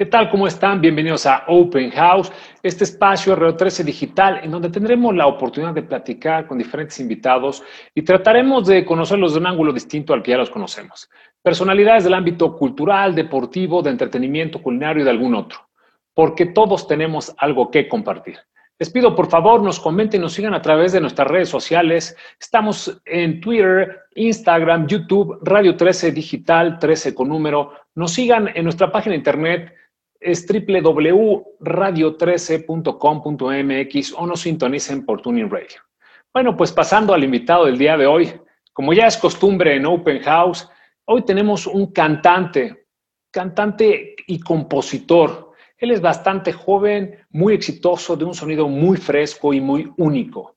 ¿Qué tal? ¿Cómo están? Bienvenidos a Open House, este espacio RO 13 Digital, en donde tendremos la oportunidad de platicar con diferentes invitados y trataremos de conocerlos de un ángulo distinto al que ya los conocemos. Personalidades del ámbito cultural, deportivo, de entretenimiento, culinario y de algún otro, porque todos tenemos algo que compartir. Les pido por favor nos comenten, nos sigan a través de nuestras redes sociales. Estamos en Twitter, Instagram, YouTube, Radio 13 Digital, 13 con número. Nos sigan en nuestra página de internet es www.radio13.com.mx o nos sintonicen por Tuning Radio. Bueno, pues pasando al invitado del día de hoy, como ya es costumbre en Open House, hoy tenemos un cantante, cantante y compositor. Él es bastante joven, muy exitoso, de un sonido muy fresco y muy único.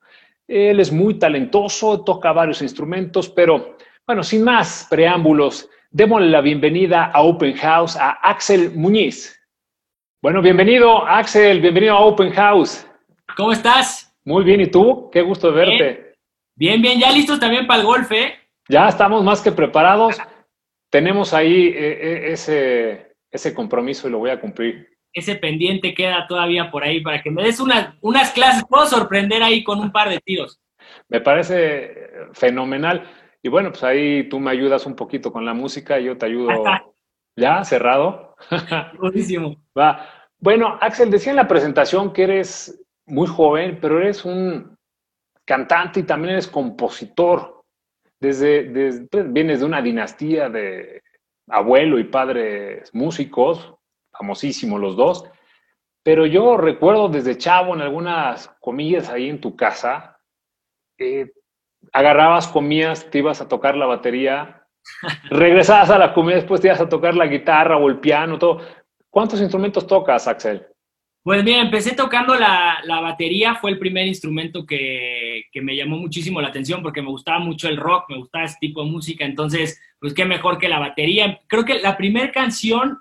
Él es muy talentoso, toca varios instrumentos, pero bueno, sin más preámbulos, démosle la bienvenida a Open House a Axel Muñiz. Bueno, bienvenido, Axel, bienvenido a Open House. ¿Cómo estás? Muy bien, ¿y tú? Qué gusto verte. Bien, bien, ya listos también para el golf, ¿eh? Ya estamos más que preparados. Tenemos ahí eh, eh, ese, ese compromiso y lo voy a cumplir. Ese pendiente queda todavía por ahí para que me des unas clases. Puedo sorprender ahí con un par de tiros. Me parece fenomenal. Y bueno, pues ahí tú me ayudas un poquito con la música y yo te ayudo. ¿Ya? ¿Cerrado? Buenísimo. Va. Bueno, Axel, decía en la presentación que eres muy joven, pero eres un cantante y también eres compositor. Desde, pues, vienes de una dinastía de abuelo y padres músicos, famosísimos los dos. Pero yo recuerdo desde chavo en algunas comillas ahí en tu casa, eh, agarrabas, comías, te ibas a tocar la batería Regresabas a la comida, después te ibas a tocar la guitarra o el piano, todo. ¿Cuántos instrumentos tocas, Axel? Pues bien, empecé tocando la, batería, fue el primer instrumento que, me llamó muchísimo la atención porque me gustaba mucho el rock, me gustaba este tipo de música, entonces, pues qué mejor que la batería. Creo que la primera canción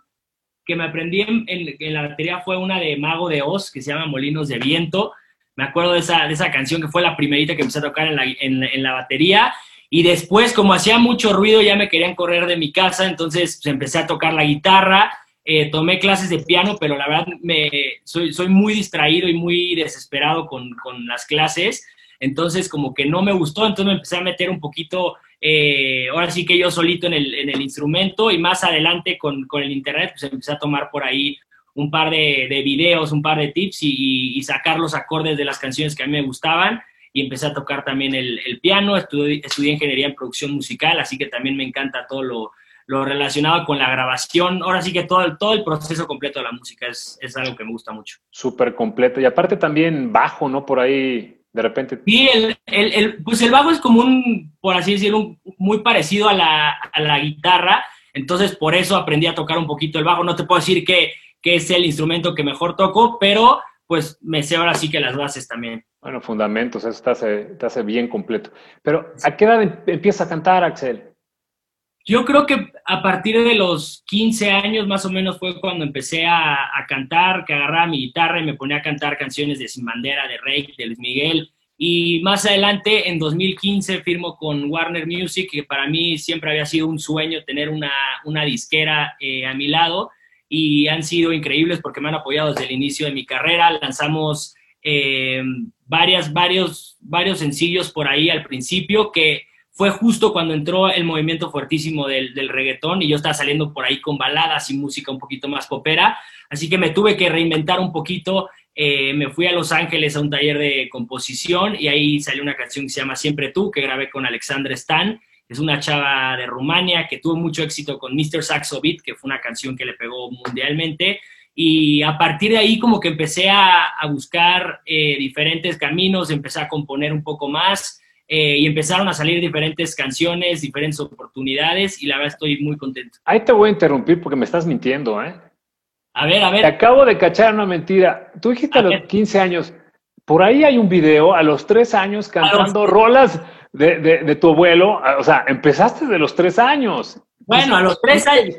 que me aprendí en, la batería fue una de Mago de Oz, que se llama Molinos de Viento. Me acuerdo de esa, de esa canción que fue la primerita que empecé a tocar en la, en la batería y después, como hacía mucho ruido, ya me querían correr de mi casa, entonces pues, empecé a tocar la guitarra, eh, tomé clases de piano, pero la verdad me, soy, soy muy distraído y muy desesperado con, con las clases, entonces como que no me gustó, entonces me empecé a meter un poquito, eh, ahora sí que yo solito en el, en el instrumento y más adelante con, con, el internet, pues empecé a tomar por ahí un par de, de videos, un par de tips y, y, sacar los acordes de las canciones que a mí me gustaban y empecé a tocar también el, piano, estudié, estudié, ingeniería en producción musical, así que también me encanta todo lo, lo, relacionado con la grabación. Ahora sí que todo el, todo el proceso completo de la música es, es algo que me gusta mucho. Súper completo. Y aparte también bajo, ¿no? Por ahí de repente. Sí, el, el, pues el bajo es como un, por así decirlo, muy parecido a la, a la, guitarra. Entonces, por eso aprendí a tocar un poquito el bajo. No te puedo decir que, que es el instrumento que mejor toco, pero pues me sé ahora sí que las bases también. Bueno, fundamentos, eso te hace, te hace bien completo. Pero, ¿a qué edad em-, empieza a cantar, Axel? Yo creo que a partir de los 15 años más o menos fue cuando empecé a, cantar, que agarraba mi guitarra y me ponía a cantar canciones de Sin Bandera, de Rey, de Luis Miguel. Y más adelante, en 2015, firmo con Warner Music, que para mí siempre había sido un sueño tener una, una disquera eh, a mi lado. Y han sido increíbles porque me han apoyado desde el inicio de mi carrera. Lanzamos eh, varias, varios, varios sencillos por ahí al principio que fue justo cuando entró el movimiento fuertísimo del, del, reggaetón y yo estaba saliendo por ahí con baladas y música un poquito más popera, así que me tuve que reinventar un poquito, eh, me fui a Los Ángeles a un taller de composición y ahí salió una canción que se llama Siempre tú, que grabé con Alexandra Stan, es una chava de Rumania que tuvo mucho éxito con Mr. Saxo Beat, que fue una canción que le pegó mundialmente, y a partir de ahí como que empecé a, buscar eh, diferentes caminos, empecé a componer un poco más eh, y empezaron a salir diferentes canciones, diferentes oportunidades y la verdad estoy muy contento. Ahí te voy a interrumpir porque me estás mintiendo, ¿eh? A ver, a ver. Te acabo de cachar una mentira. Tú dijiste a, los 15 años, por ahí hay un video a los 3 años cantando rolas de, de, tu abuelo. O sea, empezaste de los 3 años. Bueno, a los 3 años.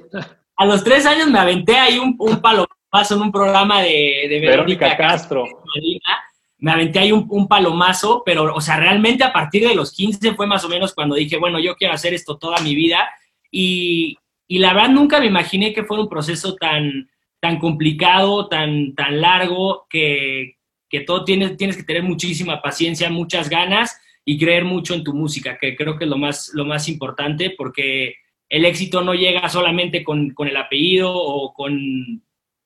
A los tres años me aventé ahí un, un palo paso en un programa de, de Verónica, Castro. me aventé ahí un, palomazo, pero, o sea, realmente a partir de los 15 fue más o menos cuando dije, bueno, yo quiero hacer esto toda mi vida. Y, y la verdad nunca me imaginé que fuera un proceso tan, tan complicado, tan, tan largo, que, que todo tienes, tienes que tener muchísima paciencia, muchas ganas y creer mucho en tu música, que creo que es lo más, lo más importante, porque el éxito no llega solamente con, con el apellido o con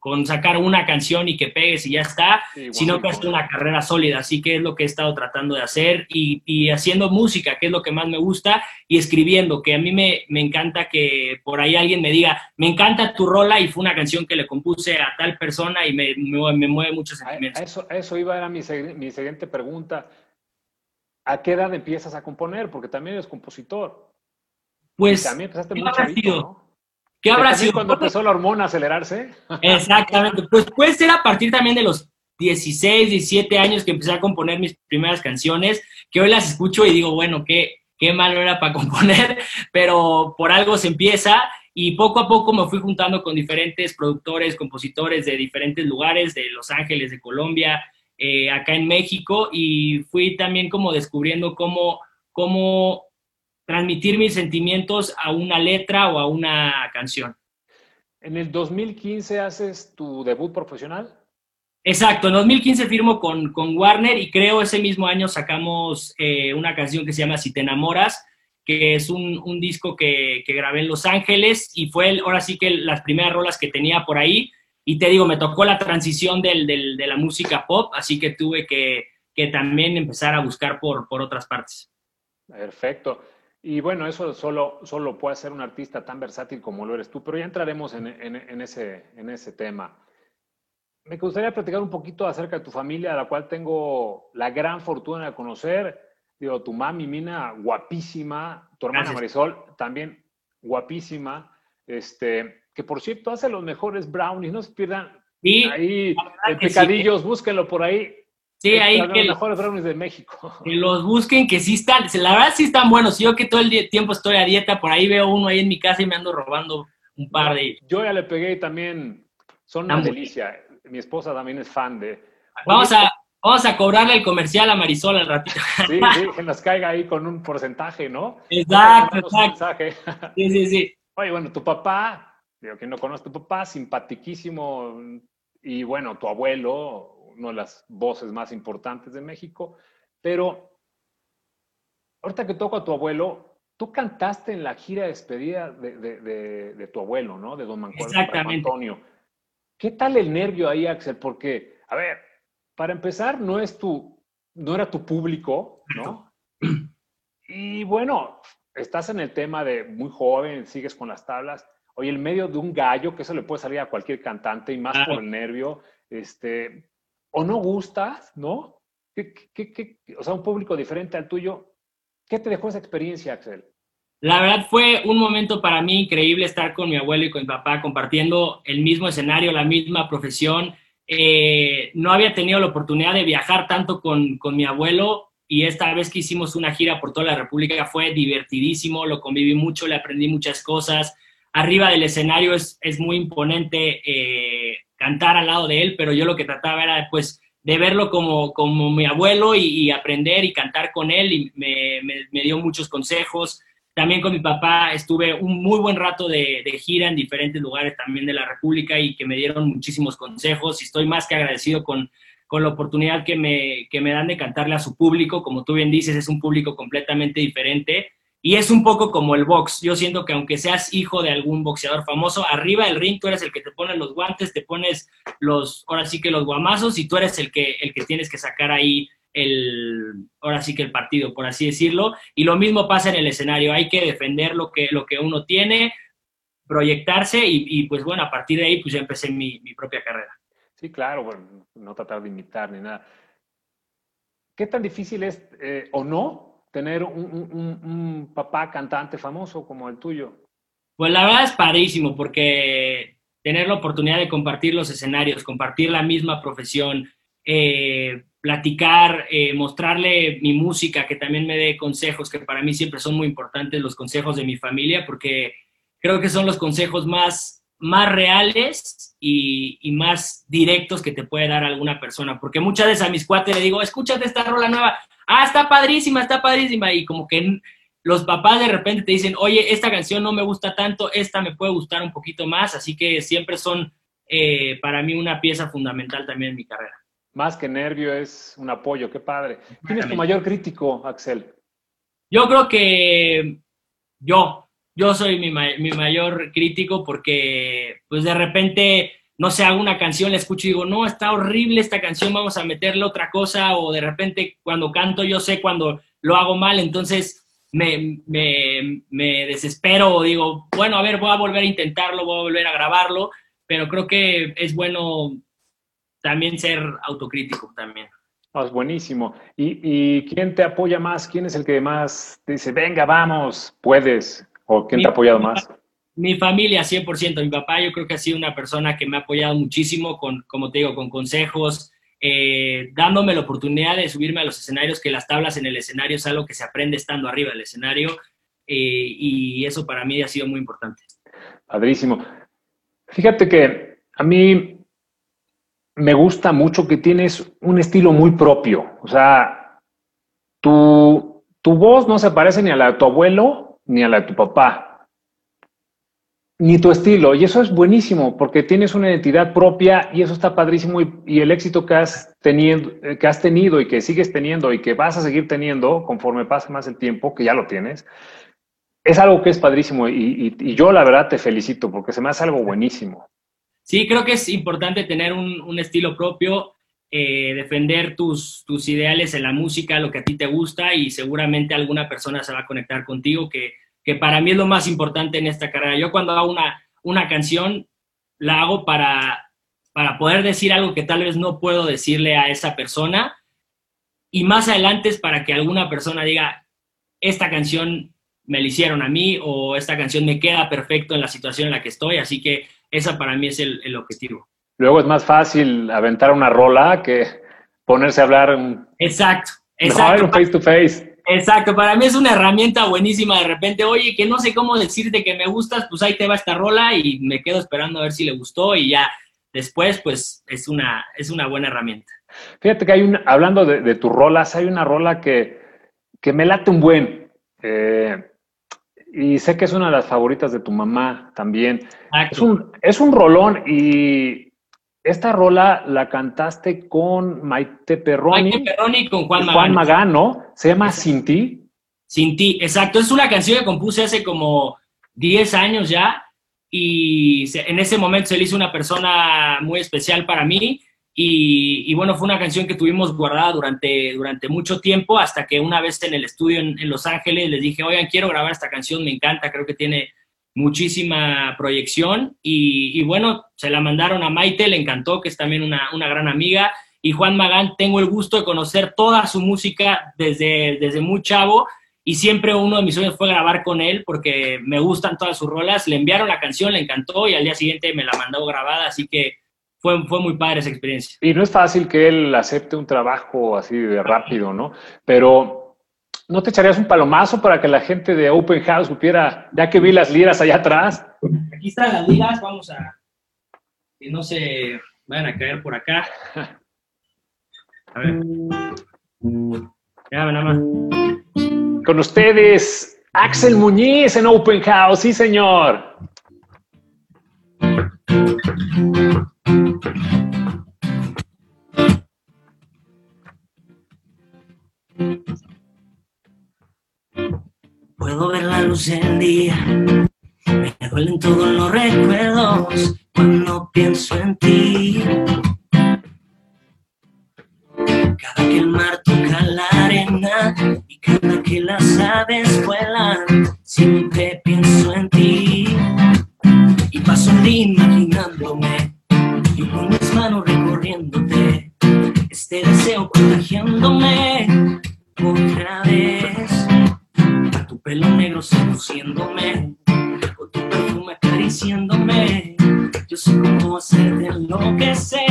con sacar una canción y que pegues y ya está, sino que es una carrera sólida. Así que es lo que he estado tratando de hacer y, haciendo música, que es lo que más me gusta, y escribiendo, que a mí me, encanta que por ahí alguien me diga, me encanta tu rola y fue una canción que le compuse a tal persona y me, me, mueve muchos sentimientos. A eso, eso iba, era mi, mi siguiente pregunta. ¿A qué edad empiezas a componer? Porque también eres compositor. Pues, también empezaste muy chavito, ¿no? ¿Qué habrá sido? cuando empezó la hormona a acelerarse? Exactamente. Pues puede ser a partir también de los 16, 17 años que empecé a componer mis primeras canciones, que hoy las escucho y digo, bueno, qué, qué malo era para componer, pero por algo se empieza y poco a poco me fui juntando con diferentes productores, compositores de diferentes lugares, de Los Ángeles, de Colombia, eh, acá en México, y fui también como descubriendo cómo, cómo transmitir mis sentimientos a una letra o a una canción. ¿En el 2015 haces tu debut profesional? Exacto, en 2015 firmo con, con Warner y creo ese mismo año sacamos eh, una canción que se llama Si te enamoras, que es un, un disco que, que, grabé en Los Ángeles y fue ahora sí que las primeras rolas que tenía por ahí. Y te digo, me tocó la transición del, del, de la música pop, así que tuve que, que también empezar a buscar por, por otras partes. Perfecto. Y bueno, eso solo, solo puede ser un artista tan versátil como lo eres tú, pero ya entraremos en, en, ese, en ese tema. Me gustaría platicar un poquito acerca de tu familia, a la cual tengo la gran fortuna de conocer. Digo, tu mami, Mina, guapísima, tu hermana Marisol, también guapísima. Este, que por cierto hace los mejores brownies, no se pierdan ahí, el picadillos, búsquenlo por ahí. Sí, ahí que... Los mejores brownies de México. Que los busquen, que sí están, la verdad sí están buenos. Yo que todo el tiempo estoy a dieta, por ahí veo uno ahí en mi casa y me ando robando un par de... Yo ya le pegué también, son una delicia. Mi esposa también es fan de... Vamos a, vamos a cobrarle el comercial a Marisol al ratito. Sí, sí, que nos caiga ahí con un porcentaje, ¿no? Exacto, exacto. Sí, sí, sí. Oye, bueno, tu papá, digo, que no conoce tu papá, simpatiquísimo, y bueno, tu abuelo, una de las voces más importantes de México, pero ahorita que toco a tu abuelo, tú cantaste en la gira de despedida de, tu abuelo, ¿no? De don Mancuerdo Antonio. ¿Qué tal el nervio ahí, Axel? Porque, a ver, para empezar, no es tu, no era tu público, ¿no? Y bueno, estás en el tema de muy joven, sigues con las tablas. Oye, el medio de un gallo, que eso le puede salir a cualquier cantante y más por el nervio, este, o no gustas, ¿no? o sea, un público diferente al tuyo. ¿Qué te dejó esa experiencia, Axel? La verdad fue un momento para mí increíble estar con mi abuelo y con mi papá compartiendo el mismo escenario, la misma profesión. Eh, no había tenido la oportunidad de viajar tanto con, con mi abuelo y esta vez que hicimos una gira por toda la República fue divertidísimo, lo conviví mucho, le aprendí muchas cosas. Arriba del escenario es, es muy imponente eh, cantar al lado de él, pero yo lo que trataba era pues de verlo como, como mi abuelo y, aprender y cantar con él y me, me, dio muchos consejos. También con mi papá estuve un muy buen rato de, de, gira en diferentes lugares también de la República y que me dieron muchísimos consejos y estoy más que agradecido con, con la oportunidad que me, que me dan de cantarle a su público. Como tú bien dices, es un público completamente diferente y es un poco como el box. Yo siento que aunque seas hijo de algún boxeador famoso, arriba del ring tú eres el que te pone los guantes, te pones los, ahora sí que los guamazos y tú eres el que, el que tienes que sacar ahí el, ahora sí que el partido, por así decirlo. Y lo mismo pasa en el escenario. Hay que defender lo que, lo que uno tiene, proyectarse y, pues bueno, a partir de ahí pues ya empecé mi, propia carrera. Sí, claro, bueno, no tratar de imitar ni nada. ¿Qué tan difícil es eh, o no tener un, papá cantante famoso como el tuyo? Pues la verdad es padrísimo porque tener la oportunidad de compartir los escenarios, compartir la misma profesión, eh, platicar, eh, mostrarle mi música, que también me dé consejos, que para mí siempre son muy importantes los consejos de mi familia, porque creo que son los consejos más, más reales y, y, más directos que te puede dar alguna persona. Porque muchas veces a mis cuates le digo, escúchate esta rola nueva, ah, está padrísima, está padrísima, y como que los papás de repente te dicen, oye, esta canción no me gusta tanto, esta me puede gustar un poquito más, así que siempre son eh, para mí una pieza fundamental también en mi carrera. Más que nervio es un apoyo, qué padre. ¿Quién es tu mayor crítico, Axel? Yo creo que yo, yo soy mi, mi, mayor crítico porque pues de repente, no sé, hago una canción, la escucho y digo, no, está horrible esta canción, vamos a meterle otra cosa, o de repente cuando canto yo sé cuando lo hago mal, entonces me, me, me desespero o digo, bueno, a ver, voy a volver a intentarlo, voy a volver a grabarlo, pero creo que es bueno también ser autocrítico también. Oh, es buenísimo. ¿Y, ¿Y, quién te apoya más? ¿Quién es el que más te dice, venga, vamos, puedes? ¿O quién te ha apoyado más? Mi familia, 100%. Mi papá yo creo que ha sido una persona que me ha apoyado muchísimo, con, como te digo, con consejos, eh, dándome la oportunidad de subirme a los escenarios, que las tablas en el escenario es algo que se aprende estando arriba del escenario, eh, y eso para mí ha sido muy importante. Padrísimo. Fíjate que a mí me gusta mucho que tienes un estilo muy propio. O sea, tu, tu voz no se parece ni a la de tu abuelo ni a la de tu papá, ni tu estilo. Y eso es buenísimo porque tienes una identidad propia y eso está padrísimo. Y, el éxito que has, tenido, que has tenido y que sigues teniendo y que vas a seguir teniendo conforme pase más el tiempo, que ya lo tienes, es algo que es padrísimo. Y, y yo la verdad te felicito porque se me hace algo buenísimo. Sí, creo que es importante tener un, estilo propio, eh, defender tus, tus ideales en la música, lo que a ti te gusta y seguramente alguna persona se va a conectar contigo, que, que para mí es lo más importante en esta carrera. Yo cuando hago una, una canción, la hago para, para poder decir algo que tal vez no puedo decirle a esa persona y más adelante es para que alguna persona diga, esta canción me la hicieron a mí o esta canción me queda perfecto en la situación en la que estoy, así que esa para mí es el, objetivo. Luego es más fácil aventar una rola que ponerse a hablar. Exacto, exacto. face to face. Exacto, para mí es una herramienta buenísima de repente, oye, que no sé cómo decirte que me gustas, pues ahí te va esta rola y me quedo esperando a ver si le gustó y ya después, pues es una, es una buena herramienta. Fíjate que hay un, hablando de, tus rolas, hay una rola que, que me late un buen. Eh, y sé que es una de las favoritas de tu mamá también. Es un, es un rolón y esta rola la cantaste con Maite Perroni. Maite Perroni con Juan, Juan Magán. ¿no? Se llama Sin ti. Sin ti, exacto. Es una canción que compuse hace como 10 años ya y en ese momento se le hizo una persona muy especial para mí y, bueno, fue una canción que tuvimos guardada durante, durante mucho tiempo, hasta que una vez en el estudio en, Los Ángeles les dije, oigan, quiero grabar esta canción, me encanta, creo que tiene muchísima proyección. Y, bueno, se la mandaron a Maite, le encantó, que es también una, una, gran amiga. Y Juan Magán, tengo el gusto de conocer toda su música desde, desde muy chavo. Y siempre uno de mis sueños fue grabar con él porque me gustan todas sus rolas. Le enviaron la canción, le encantó y al día siguiente me la mandó grabada. Así que fue, fue muy padre esa experiencia. Y no es fácil que él acepte un trabajo así de rápido, ¿no? Pero ¿no te echarías un palomazo para que la gente de Open House supiera, ya que vi las liras allá atrás? Aquí están las liras, vamos a que no se vayan a caer por acá. A ver. Ya, nada más. Con ustedes, Axel Muñiz en Open House, sí señor. Del día, me duelen todos los recuerdos cuando pienso en ti. Cada que el mar toca la arena y cada que las aves vuelan, siempre pienso en ti. Y paso un día imaginándome y con mis manos recorriéndote, este deseo contagiándome seduciéndome, o tu perfume acariciándome. Yo sé cómo hacerte enloquecer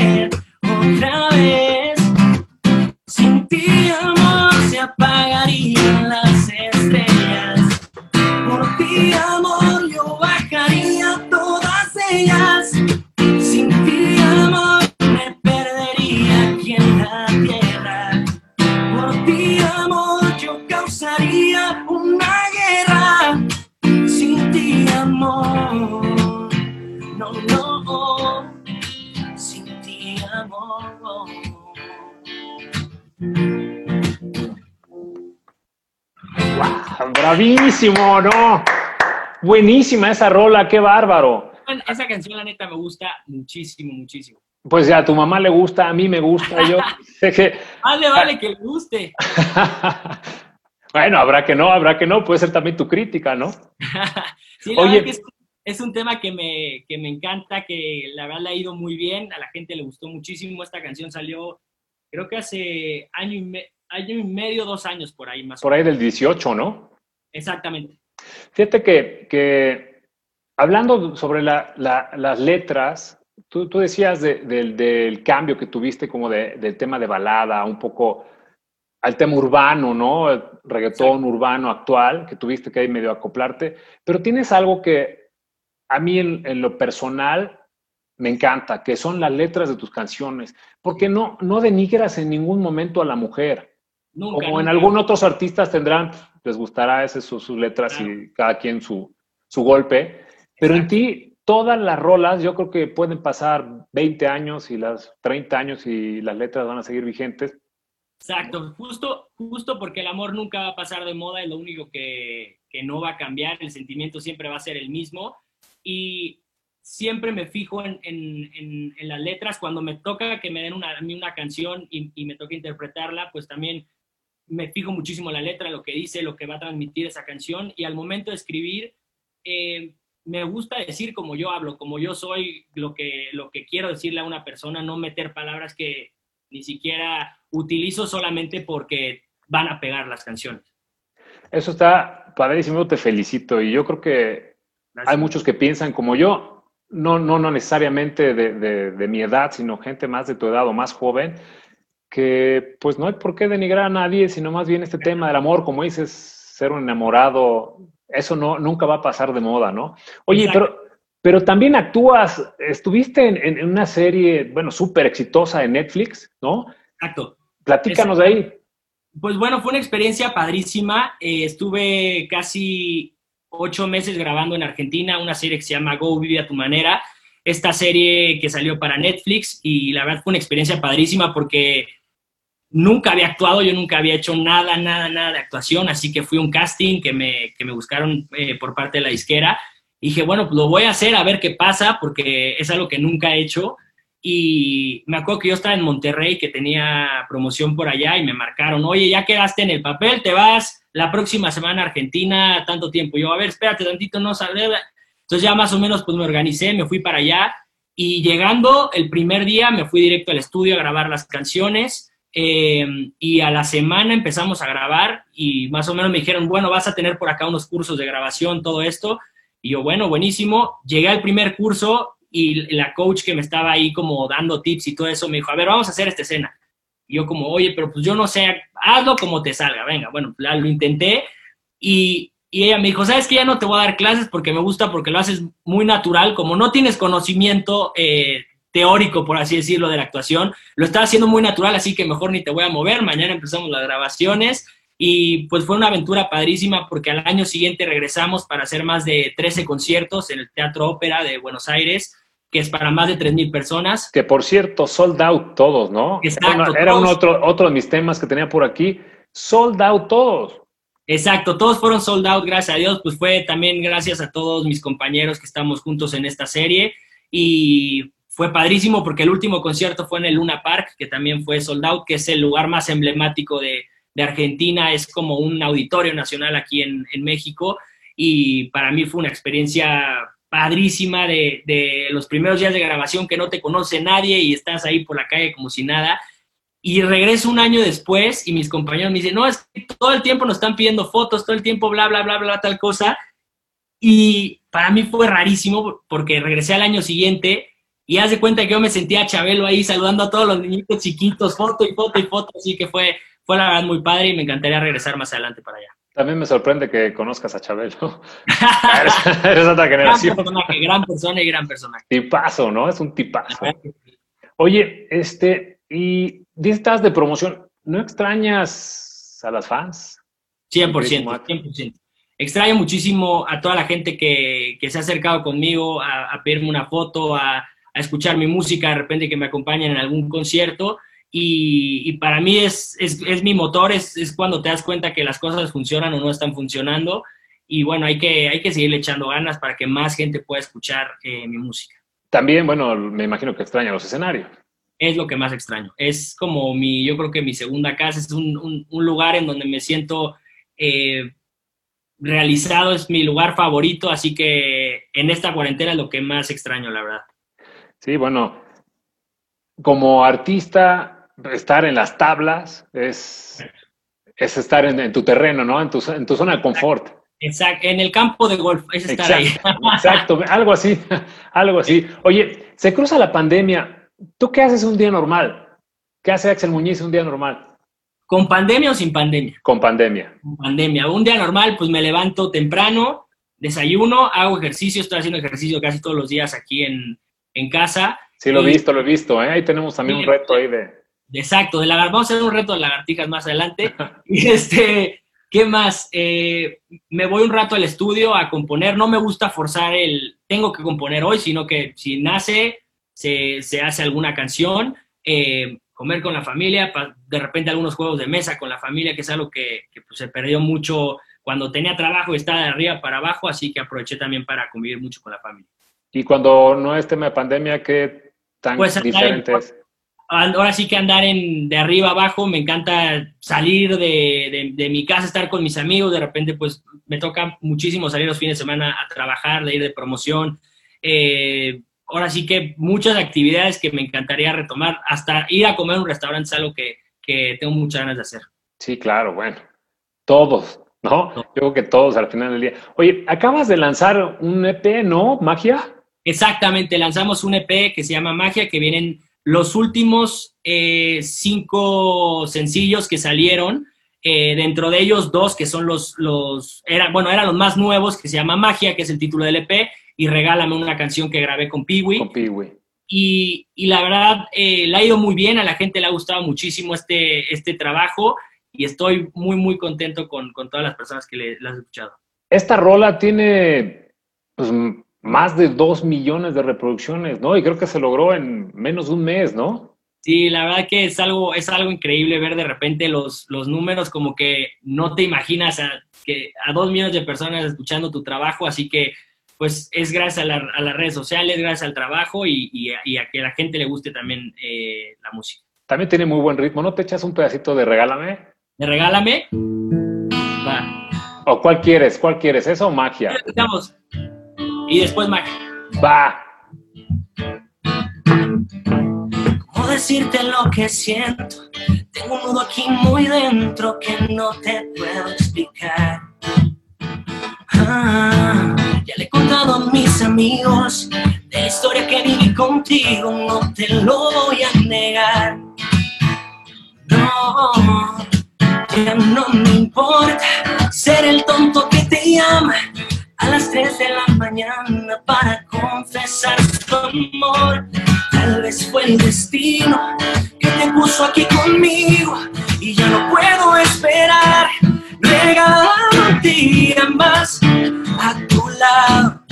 ¡Bravísimo! ¡No! Buenísima esa rola, qué bárbaro. Esa canción, la neta, me gusta muchísimo, muchísimo. Pues ya a tu mamá le gusta, a mí me gusta, yo sé que... Vale, vale, que le guste. bueno, habrá que no, habrá que no, puede ser también tu crítica, ¿no? sí, la Oye. que es, es un tema que me, que me encanta, que la verdad le ha ido muy bien, a la gente le gustó muchísimo. Esta canción salió, creo que hace año y, me- año y medio, dos años por ahí más o Por ahí del 18, ¿no? Exactamente. Fíjate que, que hablando sobre la- la- las letras, tú, tú decías de- del, del cambio que tuviste como de- del tema de balada, un poco al tema urbano, ¿no? El reggaetón urbano actual, que tuviste que ahí medio acoplarte, pero tienes algo que a mí en, en lo personal me encanta, que son las letras de tus canciones, porque no, no denigras en ningún momento a la mujer. Nunca. Como en algunos otros artistas tendrán, les gustará ese, sus, sus letras y cada quien su, su golpe, pero en ti todas las rolas yo creo que pueden pasar 20 años y las 30 años y las letras van a seguir vigentes. Exacto, justo, justo porque el amor nunca va a pasar de moda, es lo único que, que no va a cambiar, el sentimiento siempre va a ser el mismo. Y siempre me fijo en, en- en- en las letras, cuando me toca que me den una, a mí una canción y, y me toca interpretarla, pues también me fijo muchísimo en la letra, lo que dice, lo que va a transmitir esa canción y al momento de escribir, eh, me gusta decir como yo hablo, como yo soy, lo que, lo que quiero decirle a una persona, no meter palabras que ni siquiera utilizo solamente porque van a pegar las canciones. Eso está padrísimo, te felicito y yo creo que hay muchos que piensan como yo, no, no, no necesariamente de, de- de mi edad, sino gente más de tu edad o más joven, que pues no hay por qué denigrar a nadie, sino más bien este tema del amor, como dices, ser un enamorado, eso no, nunca va a pasar de moda, ¿no? Oye, Exacto. pero, pero también actúas, estuviste en, en- en una serie, bueno, súper exitosa en Netflix, ¿no? Exacto. Platícanos de ahí. Pues bueno, fue una experiencia padrísima. Eh, estuve casi ocho meses grabando en Argentina una serie que se llama Go Vive a tu manera. Esta serie que salió para Netflix y la verdad fue una experiencia padrísima porque nunca había actuado, yo nunca había hecho nada, nada, nada de actuación, así que fui a un casting que me, que me buscaron eh, por parte de la disquera. Y dije, bueno, pues lo voy a hacer a ver qué pasa porque es algo que nunca he hecho. Y me acuerdo que yo estaba en Monterrey, que tenía promoción por allá, y me marcaron, oye, ya quedaste en el papel, te vas la próxima semana a Argentina, tanto tiempo. Yo, a ver, espérate tantito, no sale. Entonces ya más o menos pues me organicé, me fui para allá, y llegando el primer día me fui directo al estudio a grabar las canciones, eh, y a la semana empezamos a grabar, y más o menos me dijeron, bueno, vas a tener por acá unos cursos de grabación, todo esto. Y yo, bueno, buenísimo. Llegué al primer curso y la coach que me estaba ahí como dando tips y todo eso me dijo, a ver, vamos a hacer esta escena. Y yo como, oye, pero pues yo no sé, hazlo como te salga, venga. Bueno, la- lo intenté y, y ella me dijo, ¿sabes que Ya no te voy a dar clases porque me gusta, porque lo haces muy natural, como no tienes conocimiento eh, teórico, por así decirlo, de la actuación, lo estás haciendo muy natural, así que mejor ni te voy a mover, mañana empezamos las grabaciones. Y pues fue una aventura padrísima porque al año siguiente regresamos para hacer más de 13 conciertos en el Teatro Ópera de Buenos Aires, que es para más de 3.000 personas. Que por cierto, sold out todos, ¿no? Exacto, Era, una- era un todos. otro, otro de mis temas que tenía por aquí. Sold out todos. Exacto, todos fueron sold out, gracias a Dios, pues fue también gracias a todos mis compañeros que estamos juntos en esta serie. Y fue padrísimo porque el último concierto fue en el Luna Park, que también fue sold out, que es el lugar más emblemático de, Argentina, es como un auditorio nacional aquí en, en México. Y para mí fue una experiencia padrísima de, de los primeros días de grabación que no te conoce nadie y estás ahí por la calle como si nada. Y regreso un año después y mis compañeros me dicen, no, es que todo el tiempo nos están pidiendo fotos, todo el tiempo bla, bla, bla, bla, tal cosa. Y para mí fue rarísimo porque regresé al año siguiente y haz de cuenta que yo me sentía Chabelo ahí saludando a todos los niñitos chiquitos, foto y foto y foto, así que fue, fue la verdad muy padre y me encantaría regresar más adelante para allá. También me sorprende que conozcas a Chabelo. eres, eres otra Gran generación. personaje, gran persona y gran personaje. Tipazo, ¿no? Es un tipazo. Oye, este, y estás de promoción. ¿No extrañas a las fans? 100%, Buenísimo. 100%. Extraño muchísimo a toda la gente que, que se ha acercado conmigo a, a pedirme una foto, a, escuchar mi música, de repente que me acompañen en algún concierto. Y, para mí es, es, es mi motor, es, es, cuando te das cuenta que las cosas funcionan o no están funcionando. Y bueno, hay que, hay que seguirle echando ganas para que más gente pueda escuchar eh, mi música. También, bueno, me imagino que extraña los escenarios. Es lo que más extraño. Es como mi, yo creo que mi segunda casa, es un, un, lugar en donde me siento eh, realizado, es mi lugar favorito, así que en esta cuarentena es lo que más extraño, la verdad. Sí, bueno, como artista, estar en las tablas es, es estar en, tu terreno, ¿no? En tu, en tu zona de confort. Exacto, en el campo de golf, es estar ahí. Exacto, algo así, algo así. Oye, se cruza la pandemia. ¿Tú qué haces un día normal? ¿Qué hace Axel Muñiz un día normal? ¿Con pandemia o sin pandemia? Con pandemia. Con pandemia. Un día normal, pues me levanto temprano, desayuno, hago ejercicio, estoy haciendo ejercicio casi todos los días aquí en, en casa. Sí, lo he visto, lo he visto. ¿eh? Ahí tenemos también un reto ahí de... Exacto, de lagartijas. Vamos a hacer un reto de lagartijas más adelante. y este, ¿qué más? Eh, me voy un rato al estudio a componer. No me gusta forzar el tengo que componer hoy, sino que si nace, se, se hace alguna canción. Eh, comer con la familia, de repente algunos juegos de mesa con la familia, que es algo que, pues, se perdió mucho cuando tenía trabajo y estaba de arriba para abajo, así que aproveché también para convivir mucho con la familia. Y cuando no es tema de pandemia, ¿qué tan pues diferente es? Ahora sí que andar en, de arriba abajo, me encanta salir de, de, mi casa, estar con mis amigos, de repente pues me toca muchísimo salir los fines de semana a trabajar, de ir de promoción, eh, ahora sí que muchas actividades que me encantaría retomar, hasta ir a comer a un restaurante es algo que, que tengo muchas ganas de hacer. Sí, claro, bueno, todos, ¿no? Yo creo que todos al final del día. Oye, acabas de lanzar un EP, ¿no? Magia. Exactamente, lanzamos un EP que se llama Magia, que vienen los últimos eh, cinco sencillos que salieron. Eh, dentro de ellos dos que son los, los eran, bueno, eran los más nuevos, que se llama Magia, que es el título del EP, y Regálame una canción que grabé con Piwi. Con Piwi. Y, y, la verdad, eh, le ha ido muy bien, a la gente le ha gustado muchísimo este, este trabajo y estoy muy, muy contento con, con todas las personas que le, las han escuchado. Esta rola tiene pues, más de dos millones de reproducciones, ¿no? Y creo que se logró en menos de un mes, ¿no? Sí, la verdad que es algo, es algo increíble ver de repente los, los números como que no te imaginas a, que a dos millones de personas escuchando tu trabajo, así que pues es gracias a, las redes sociales, gracias al trabajo y, a, que a la gente le guste también eh, la música. También tiene muy buen ritmo, ¿no? ¿Te echas un pedacito de Regálame? ¿De Regálame? Va. ¿O cuál quieres? ¿Cuál quieres? ¿Eso o magia? Y después magia. Va. ¿Cómo decirte lo que siento? Tengo un nudo aquí muy dentro que no te puedo explicar. Ah, ya le he contado a mis amigos la historia que viví contigo, no te lo voy a negar. No, ya no me importa ser el tonto que te llama a las 3 de la mañana para confesar tu amor. Tal vez fue el destino que te puso aquí conmigo y ya no puedo esperar. Un día más a tu lado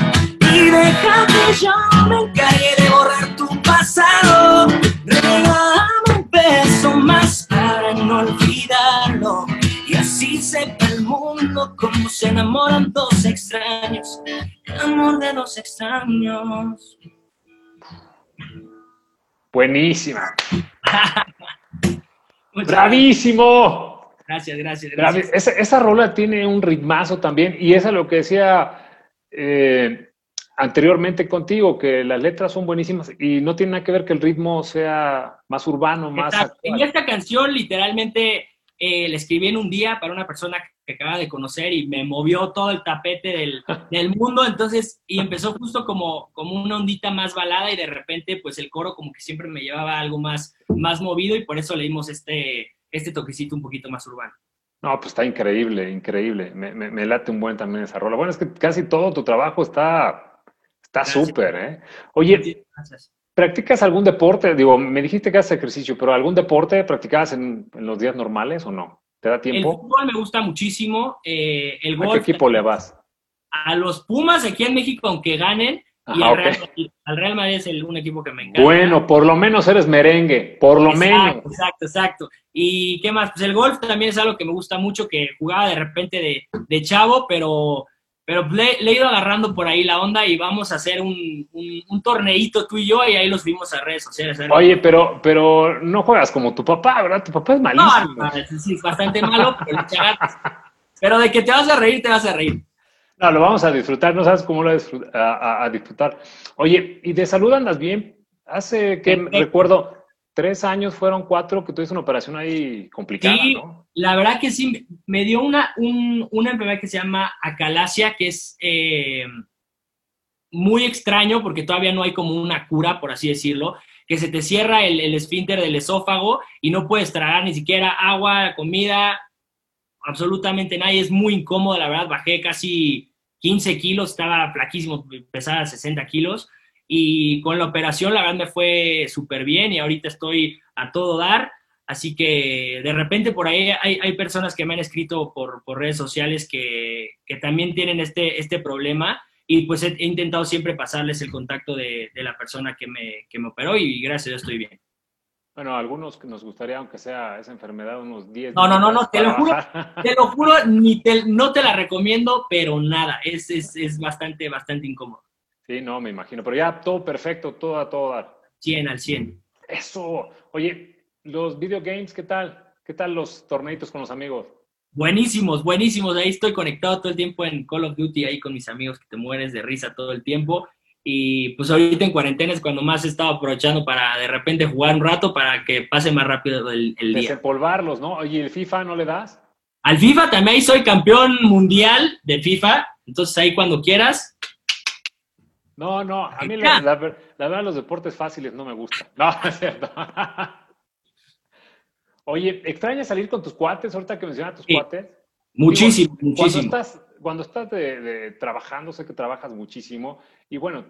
y deja que yo me encargue de borrar tu pasado. Regálame un beso más para no olvidarlo y así sepa el mundo cómo se enamoran dos extraños. El amor de dos extraños. Buenísima. ¡Bravísimo! Gracias, gracias, gracias. Esa, esa, rola tiene un ritmazo también, y es lo que decía eh, anteriormente contigo, que las letras son buenísimas y no tiene nada que ver que el ritmo sea más urbano, más. En esta canción, literalmente, eh, la escribí en un día para una persona que acaba de conocer y me movió todo el tapete del, del, mundo, entonces, y empezó justo como, como una ondita más balada y de repente, pues el coro como que siempre me llevaba algo más, más movido y por eso leímos este este toquecito un poquito más urbano. No, pues está increíble, increíble. Me, late un buen también esa rola. Bueno, es que casi todo tu trabajo está está súper, ¿eh? Oye, ¿practicas algún deporte? Digo, me dijiste que haces ejercicio, pero ¿algún deporte practicabas en, los días normales o no? ¿Te da tiempo? El fútbol me gusta muchísimo. Eh, el ¿A qué equipo le vas? A los Pumas aquí en México, aunque ganen, y al, Real Madrid, al, Real Madrid, es el, un equipo que me encanta. Bueno, por lo menos eres merengue, por lo menos. Exacto, exacto. ¿Y qué más? Pues el golf también es algo que me gusta mucho, que jugaba de repente de, de chavo, pero pero le, he ido agarrando por ahí la onda y vamos a hacer un, un, torneito tú y yo y ahí los vimos a redes sociales. Oye, pero, pero no juegas como tu papá, ¿verdad? Tu papá es malísimo. No, sí, bastante malo, pero, pero de que te vas a reír, te vas a reír. No, lo vamos a disfrutar, no sabes cómo lo a, a, disfrutar. Oye, ¿y de salud andas bien? Hace que recuerdo, tres años, fueron cuatro, que tuviste una operación ahí complicada, sí, La verdad que sí, me dio una, una enfermedad que se llama acalasia, que es eh, muy extraño porque todavía no hay como una cura, por así decirlo, que se te cierra el, el esfínter del esófago y no puedes tragar ni siquiera agua, comida, absolutamente nada, y es muy incómodo, la verdad, bajé casi 15 kilos, estaba flaquísimo, pesaba 60 kilos, y con la operación la me fue súper bien y ahorita estoy a todo dar. Así que de repente por ahí hay, hay personas que me han escrito por, por redes sociales que, que, también tienen este, este problema y pues he, intentado siempre pasarles el contacto de, de la persona que me, que me, operó y gracias Dios estoy bien. Bueno, a algunos que nos gustaría, aunque sea esa enfermedad, unos 10 No, no, no, no, te lo juro, te lo juro, ni te, no te la recomiendo, pero nada, es, es, es bastante, bastante incómodo. Sí, no, me imagino. Pero ya todo perfecto, todo a todo dar. 100 al 100. Eso. Oye, los video games, ¿qué tal? ¿Qué tal los torneitos con los amigos? Buenísimos, buenísimos. Ahí estoy conectado todo el tiempo en Call of Duty, ahí con mis amigos que te mueres de risa todo el tiempo. Y pues ahorita en cuarentena es cuando más he estado aprovechando para de repente jugar un rato para que pase más rápido el, el día. Desempolvarlos, ¿no? Oye, ¿el FIFA no le das? Al FIFA también soy campeón mundial de FIFA. Entonces ahí cuando quieras, no, no, a mí la, verdad los deportes fáciles no me gustan. No, es cierto. Oye, ¿extraña salir con tus cuates ahorita que mencionas tus cuates? Muchísimo, muchísimo. Cuando estás, cuando estás de, trabajando, sé que trabajas muchísimo y bueno,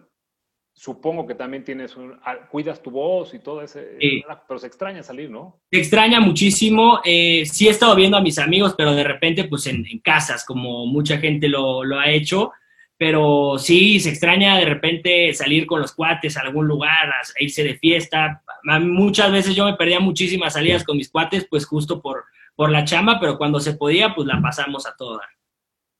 supongo que también tienes un, ah, cuidas tu voz y todo ese, pero se extraña salir, ¿no? Se extraña muchísimo. Eh, sí he estado viendo a mis amigos, pero de repente pues en, casas, como mucha gente lo, lo ha hecho pero sí, se extraña de repente salir con los cuates a algún lugar, a irse de fiesta. Muchas veces yo me perdía muchísimas salidas con mis cuates, pues justo por, por la chamba, pero cuando se podía, pues la pasamos a toda.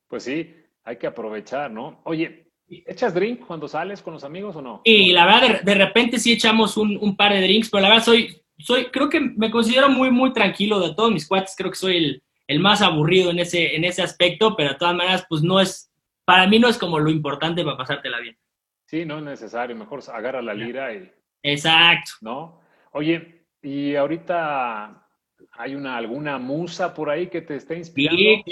Pues sí, hay que aprovechar, ¿no? Oye, ¿echas drink cuando sales con los amigos o no? Y la verdad, de, repente sí echamos un, un, par de drinks, pero la verdad soy, soy, creo que me considero muy, muy tranquilo de todos mis cuates, creo que soy el, el más aburrido en ese, en ese aspecto, pero de todas maneras, pues no es para mí no es como lo importante para pasártela bien. Sí, no es necesario, mejor agarra la lira y... Exacto. ¿No? Oye, y ahorita hay una alguna musa por ahí que te esté inspirando. Sí,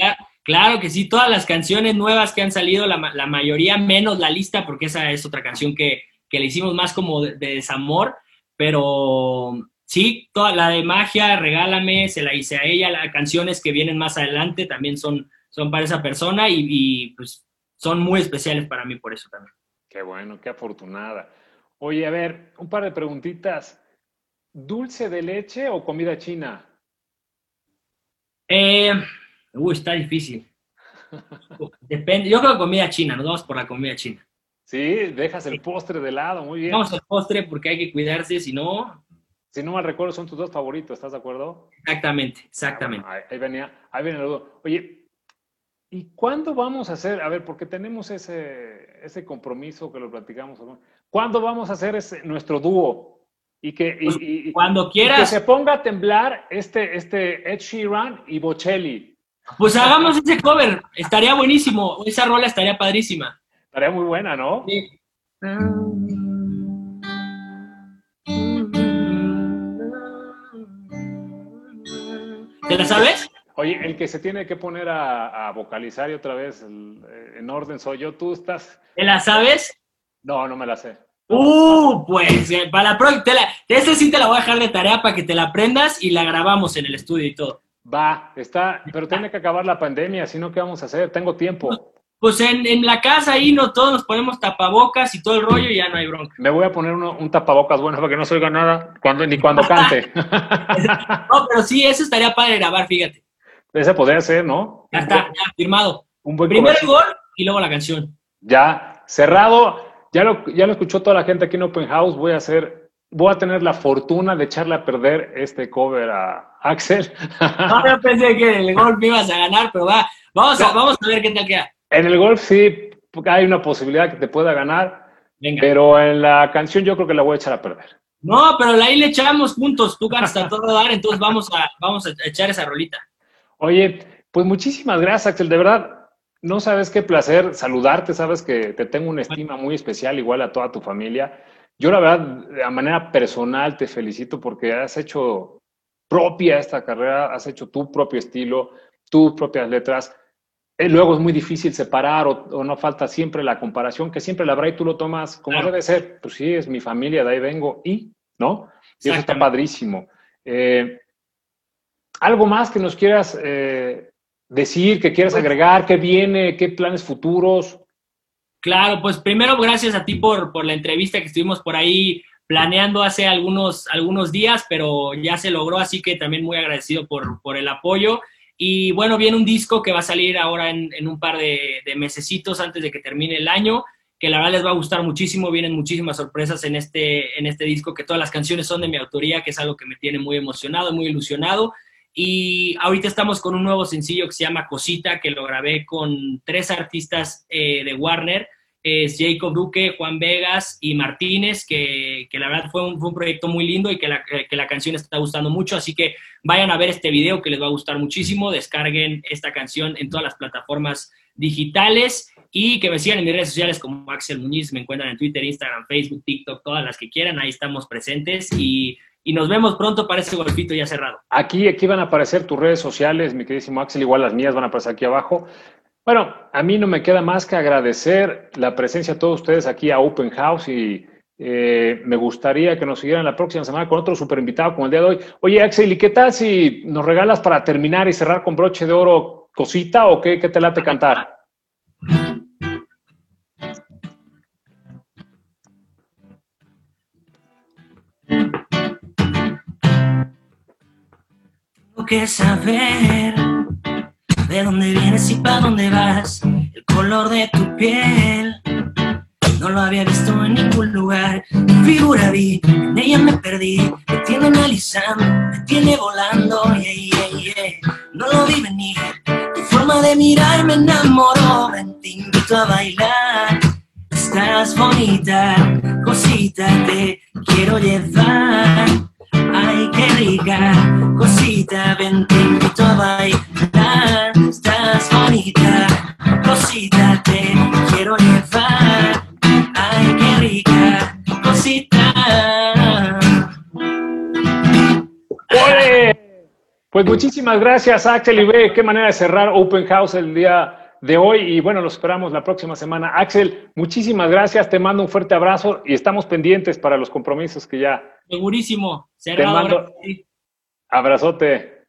claro, que sí, todas las canciones nuevas que han salido, la, mayoría menos la lista, porque esa es otra canción que, que le hicimos más como de, desamor, pero sí, toda la de magia, regálame, se la hice a ella, las canciones que vienen más adelante también son, son para esa persona y, y pues son muy especiales para mí por eso también. Qué bueno, qué afortunada. Oye, a ver, un par de preguntitas. ¿Dulce de leche o comida china? Eh, uy, está difícil. Depende, yo creo que comida china, nos vamos por la comida china. Sí, dejas el postre de lado, muy bien. Vamos al postre porque hay que cuidarse, si no... Si no mal recuerdo, son tus dos favoritos, ¿estás de acuerdo? Exactamente, exactamente. Ah, ahí, venía, ahí viene el Oye, ¿Y cuándo vamos a hacer, a ver, porque tenemos ese, ese compromiso que lo platicamos, ¿cuándo vamos a hacer ese, nuestro dúo? Y que, pues, cuando quieras. que se ponga a temblar este, este Ed Sheeran y Bocelli. Pues hagamos ese cover, estaría buenísimo, esa rola estaría padrísima. Estaría muy buena, ¿no? Sí. ¿Te la sabes? Oye, el que se tiene que poner a, vocalizar y otra vez eh, en orden soy yo. ¿Tú estás? ¿Te la sabes? No, no me la sé. Uh, pues eh, para la próxima, esta sí te la voy a dejar de tarea para que te la aprendas y la grabamos en el estudio y todo. Va, está, pero tiene que acabar la pandemia, si no, ¿qué vamos a hacer? Tengo tiempo. Pues en, en, la casa ahí no todos nos ponemos tapabocas y todo el rollo y ya no hay bronca. Me voy a poner un tapabocas bueno para que no se oiga nada cuando, ni cuando cante. no, pero sí, eso estaría padre grabar, fíjate. Ese podría ser, ¿no? Ya está, ya, firmado. Un buen Primero el gol y luego la canción. Ya, cerrado. ya lo, ya lo escuchó toda la gente aquí en Open House. Voy a hacer, voy a tener la fortuna de echarle a perder este cover a Axel. No, yo pensé que en el golf me ibas a ganar, pero va, vamos, a, vamos a ver qué tal queda. En el golf sí, hay una posibilidad que te pueda ganar, Venga. pero en la canción yo creo que la voy a echar a perder. No, pero ahí le echamos juntos, tú ganas a todo dar, entonces vamos a, vamos a echar esa rolita. Oye, pues muchísimas gracias, Axel. De verdad, no sabes qué placer saludarte, sabes que te tengo una estima muy especial, igual a toda tu familia. Yo la verdad, de manera personal, te felicito porque has hecho propia esta carrera, has hecho tu propio estilo, tus propias letras. Eh, luego es muy difícil separar o, o, no falta siempre la comparación, que siempre la habrá y tú lo tomas como Claro. debe ser. Pues sí, es mi familia, de ahí vengo y, ¿no? Y eso está padrísimo. Eh, ¿Algo más que nos quieras eh, decir, que quieras Pues agregar? ¿Qué viene? ¿Qué planes futuros? Claro, pues primero gracias a ti por, por la entrevista que estuvimos por ahí planeando hace algunos, algunos días, pero ya se logró, así que también muy agradecido por, por el apoyo. Y bueno, viene un disco que va a salir ahora en, en un par de, de mesecitos antes de que termine el año, que la verdad les va a gustar muchísimo, vienen muchísimas sorpresas en este, en este disco, que todas las canciones son de mi autoría, que es algo que me tiene muy emocionado, muy ilusionado. Y ahorita estamos con un nuevo sencillo que se llama Cosita, que lo grabé con tres artistas eh, de Warner. Es Jacob Duque, Juan Vegas y Martínez, que, que la verdad fue un, fue un, proyecto muy lindo y que la, que la canción está gustando mucho. Así que vayan a ver este video que les va a gustar muchísimo. Descarguen esta canción en todas las plataformas digitales y que me sigan en mis redes sociales como Axel Muñiz. Me encuentran en Twitter, Instagram, Facebook, TikTok, todas las que quieran. Ahí estamos presentes y y nos vemos pronto para ese golfito ya cerrado. Aquí, aquí van a aparecer tus redes sociales, mi queridísimo Axel, igual las mías van a aparecer aquí abajo. Bueno, a mí no me queda más que agradecer la presencia de todos ustedes aquí a Open House y eh, me gustaría que nos siguieran la próxima semana con otro super invitado como el día de hoy. Oye, Axel, ¿y qué tal si nos regalas para terminar y cerrar con broche de oro cosita o qué, qué te late cantar? Que saber de dónde vienes y para dónde vas, el color de tu piel. No lo había visto en ningún lugar. Tu figura vi, en ella me perdí. Me tiene analizando, me tiene volando. Yeah, yeah, yeah. No lo vi venir. Tu forma de mirar me enamoró. Te invito a bailar. Estás bonita, cosita, te quiero llevar. Ay, qué rica cosita, ven, te invito a bailar. Estás bonita, cosita, te quiero llevar. Ay, qué rica cosita. ¡Ole! Pues muchísimas gracias, Axel y ve qué manera de cerrar Open House el día de hoy y bueno, los esperamos la próxima semana. Axel, muchísimas gracias, te mando un fuerte abrazo y estamos pendientes para los compromisos que ya. Segurísimo, cerrado. Te mando abrazote.